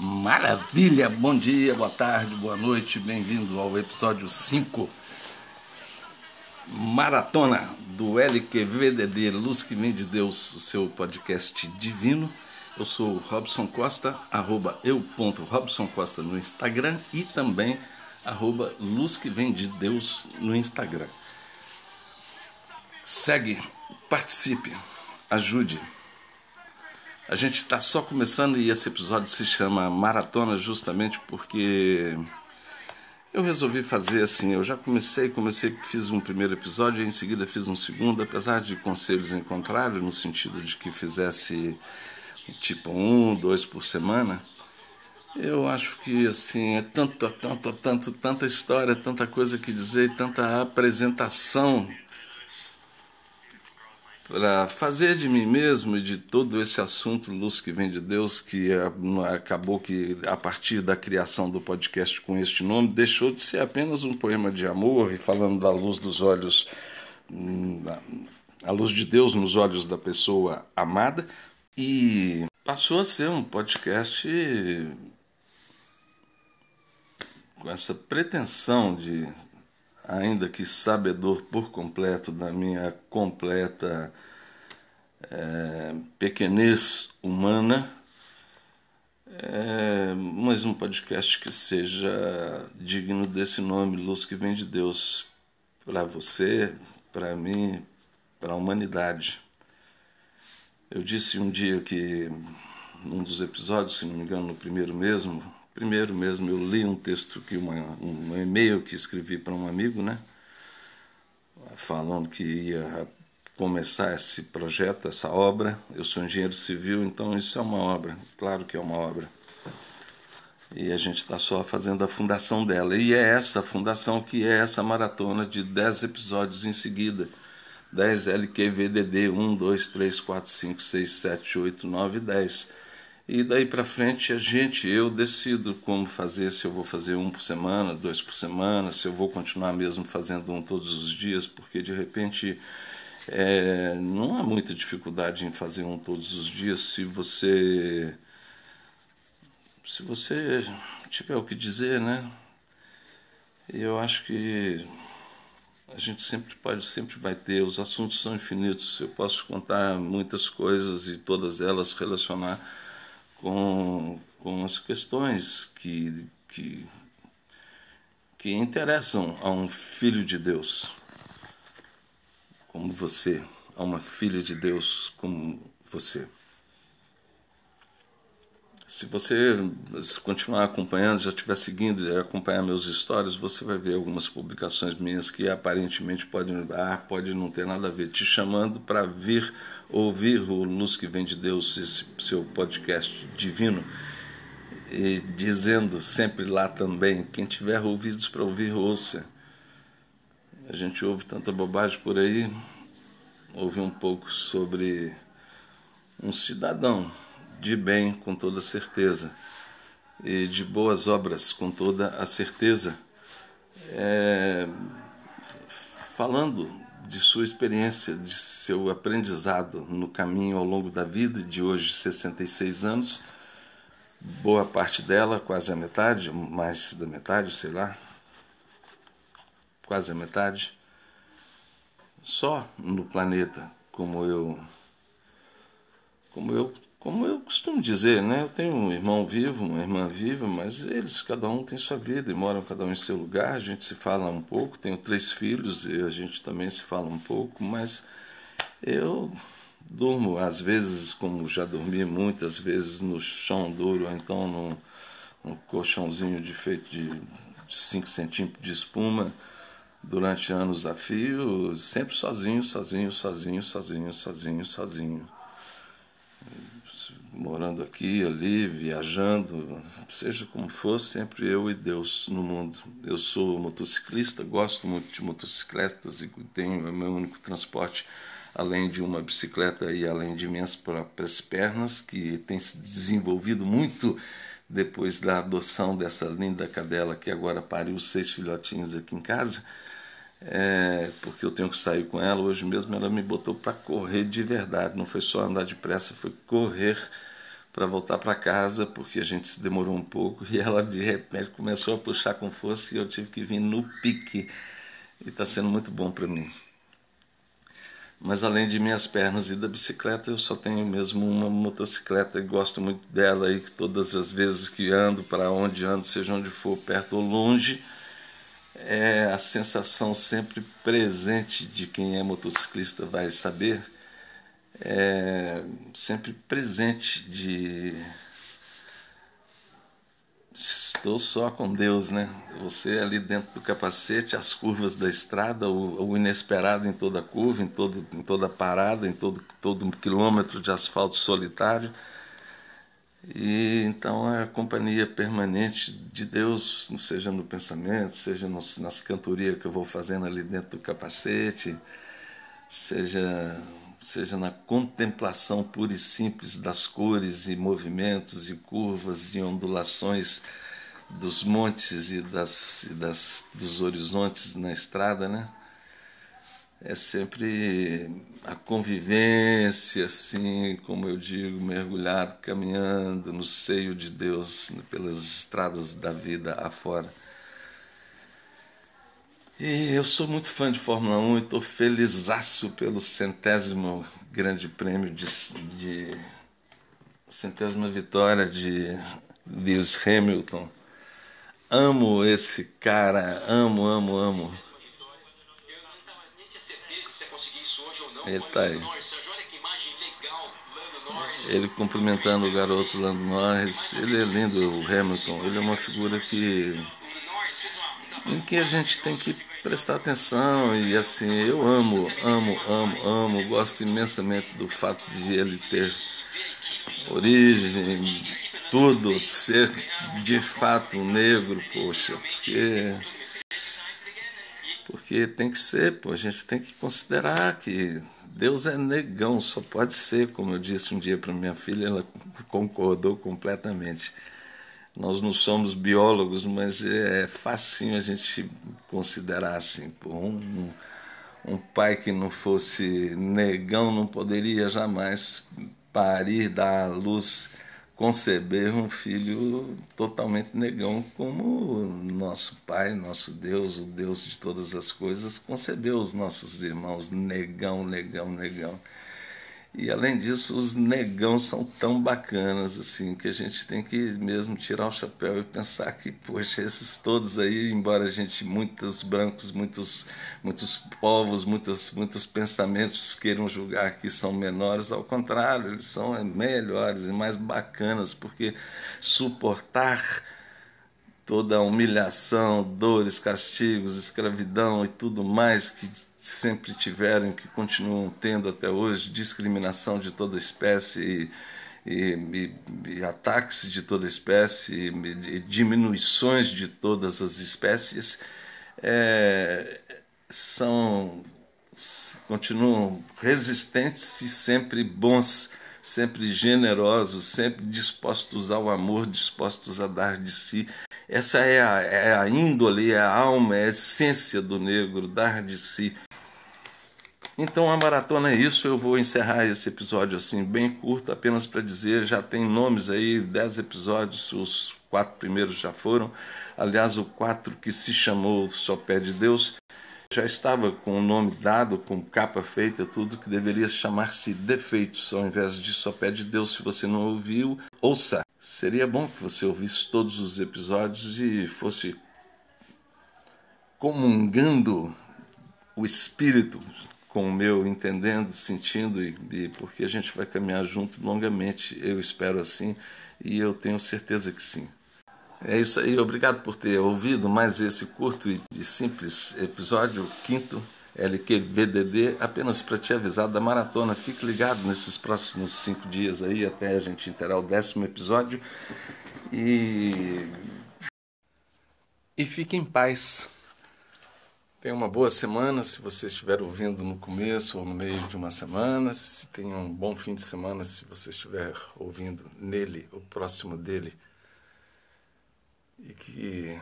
Maravilha! Bom dia, boa tarde, boa noite, bem-vindo ao episódio 5 Maratona do LQVDD Luz que Vem de Deus, o seu podcast divino. Eu sou o Robson Costa, arroba no Instagram e também arroba Luz que Vem de Deus no Instagram. Segue, participe, ajude. A gente está só começando e esse episódio se chama Maratona justamente porque eu resolvi fazer assim. Eu já comecei, comecei, fiz um primeiro episódio e em seguida fiz um segundo, apesar de conselhos em contrário, no sentido de que fizesse tipo um, dois por semana. Eu acho que assim é tanto, tanto, tanto, tanta história, tanta coisa que dizer, tanta apresentação para fazer de mim mesmo e de todo esse assunto luz que vem de Deus, que é, acabou que a partir da criação do podcast com este nome deixou de ser apenas um poema de amor e falando da luz dos olhos, hum, a luz de Deus nos olhos da pessoa amada e passou a ser um podcast com essa pretensão de ainda que sabedor por completo da minha completa é, pequenez humana, é, mas um podcast que seja digno desse nome, Luz que vem de Deus, para você, para mim, para a humanidade. Eu disse um dia que, num dos episódios, se não me engano, no primeiro mesmo, Primeiro mesmo, eu li um texto que uma, um e-mail que escrevi para um amigo, né? Falando que ia começar esse projeto, essa obra. Eu sou engenheiro civil, então isso é uma obra, claro que é uma obra. E a gente está só fazendo a fundação dela. E é essa fundação que é essa maratona de 10 episódios em seguida. 10 LQVDD 1, 2, 3, 4, 5, 6, 7, 8, 9, 10 e daí para frente a gente, eu decido como fazer, se eu vou fazer um por semana, dois por semana, se eu vou continuar mesmo fazendo um todos os dias, porque de repente é, não há muita dificuldade em fazer um todos os dias se você se você tiver o que dizer, né? Eu acho que a gente sempre pode, sempre vai ter, os assuntos são infinitos. Eu posso contar muitas coisas e todas elas relacionar com, com as questões que, que, que interessam a um filho de Deus como você, a uma filha de Deus como você. Se você continuar acompanhando, já estiver seguindo e acompanhar meus stories, você vai ver algumas publicações minhas que aparentemente podem, ah, pode não ter nada a ver, te chamando para vir ouvir o Luz que Vem de Deus, esse seu podcast divino, e dizendo sempre lá também: quem tiver ouvidos para ouvir, ouça. A gente ouve tanta bobagem por aí, ouve um pouco sobre um cidadão de bem com toda certeza e de boas obras com toda a certeza. É, falando de sua experiência, de seu aprendizado no caminho ao longo da vida, de hoje 66 anos, boa parte dela, quase a metade, mais da metade, sei lá, quase a metade, só no planeta, como eu como eu como eu costumo dizer, né? Eu tenho um irmão vivo, uma irmã viva, mas eles, cada um tem sua vida e moram cada um em seu lugar. A gente se fala um pouco, tenho três filhos e a gente também se fala um pouco, mas eu durmo, às vezes, como já dormi muitas vezes, no chão duro, ou então num, num colchãozinho de feito de 5 centímetros de espuma durante anos a fio, sempre sozinho, sozinho, sozinho, sozinho, sozinho, sozinho morando aqui, ali, viajando, seja como for, sempre eu e Deus no mundo. Eu sou motociclista, gosto muito de motocicletas e tenho o meu único transporte além de uma bicicleta e além de minhas próprias pernas, que tem se desenvolvido muito depois da adoção dessa linda cadela que agora pariu seis filhotinhos aqui em casa. É, porque eu tenho que sair com ela. Hoje mesmo ela me botou para correr de verdade, não foi só andar depressa, foi correr para voltar para casa, porque a gente se demorou um pouco e ela de repente começou a puxar com força e eu tive que vir no pique. E está sendo muito bom para mim. Mas além de minhas pernas e da bicicleta, eu só tenho mesmo uma motocicleta e gosto muito dela e todas as vezes que ando, para onde ando, seja onde for, perto ou longe, é a sensação sempre presente de quem é motociclista vai saber, é sempre presente de estou só com Deus, né? Você ali dentro do capacete, as curvas da estrada, o, o inesperado em toda curva, em, todo, em toda parada, em todo, todo um quilômetro de asfalto solitário. E então é a companhia permanente de Deus, seja no pensamento, seja no, nas cantorias que eu vou fazendo ali dentro do capacete, seja seja na contemplação pura e simples das cores e movimentos e curvas e ondulações dos montes e das, e das dos horizontes na estrada, né? É sempre a convivência, assim, como eu digo, mergulhado, caminhando no seio de Deus pelas estradas da vida afora. E eu sou muito fã de Fórmula 1 e estou felizaço pelo centésimo grande prêmio de, de centésima vitória de Lewis Hamilton. Amo esse cara, amo, amo, amo. Ele tá aí. Ele cumprimentando o garoto Lando Norris. Ele é lindo, o Hamilton. Ele é uma figura que em que a gente tem que prestar atenção e assim, eu amo, amo, amo, amo, gosto imensamente do fato de ele ter origem, tudo, ser de fato negro, poxa, porque porque tem que ser, pô, a gente tem que considerar que Deus é negão, só pode ser, como eu disse um dia para minha filha, ela concordou completamente. Nós não somos biólogos, mas é facinho a gente considerar assim. Um, um pai que não fosse negão não poderia jamais parir, dar à luz, conceber um filho totalmente negão, como nosso Pai, nosso Deus, o Deus de todas as coisas, concebeu os nossos irmãos negão, negão, negão. E além disso, os negão são tão bacanas assim que a gente tem que mesmo tirar o chapéu e pensar que, poxa, esses todos aí, embora a gente muitos brancos, muitos muitos povos, muitos muitos pensamentos queiram julgar que são menores, ao contrário, eles são melhores e mais bacanas, porque suportar toda a humilhação, dores, castigos, escravidão e tudo mais que sempre tiveram e que continuam tendo até hoje, discriminação de toda espécie e, e, e ataques de toda espécie e, diminuições de todas as espécies, é, são continuam resistentes e sempre bons, sempre generosos, sempre dispostos ao amor, dispostos a dar de si essa é a, é a índole, é a alma, é a essência do negro, dar de si. Então a maratona é isso, eu vou encerrar esse episódio assim bem curto, apenas para dizer, já tem nomes aí, dez episódios, os quatro primeiros já foram. Aliás, o quatro que se chamou Só Pé de Deus já estava com o nome dado, com capa feita, tudo que deveria chamar-se Defeitos, ao invés de Só Pé de Deus. Se você não ouviu, ouça. Seria bom que você ouvisse todos os episódios e fosse comungando o espírito com o meu, entendendo, sentindo, e, e, porque a gente vai caminhar junto longamente, eu espero assim, e eu tenho certeza que sim. É isso aí, obrigado por ter ouvido mais esse curto e, simples episódio, quinto LQVDD, apenas para te avisar da maratona. Fique ligado nesses próximos cinco dias aí, até a gente interar o décimo episódio. E. E fique em paz. Tenha uma boa semana, se você estiver ouvindo no começo ou no meio de uma semana. Se tenha um bom fim de semana, se você estiver ouvindo nele, o próximo dele. E que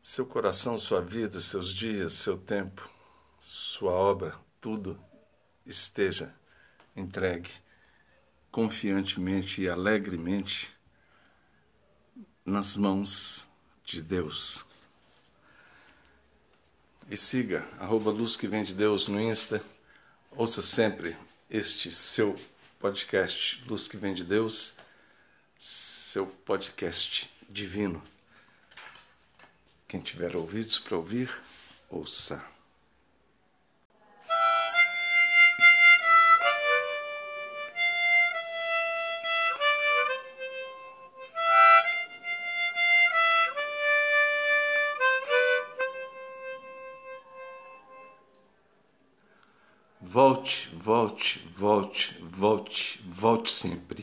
seu coração, sua vida, seus dias, seu tempo, sua obra, tudo esteja entregue confiantemente e alegremente nas mãos de Deus. E siga, arroba Luz que Vem de Deus no Insta. Ouça sempre este seu podcast Luz que Vem de Deus, seu podcast divino. Quem tiver ouvidos para ouvir, ouça. Volte, volte, volte, volte, volte sempre.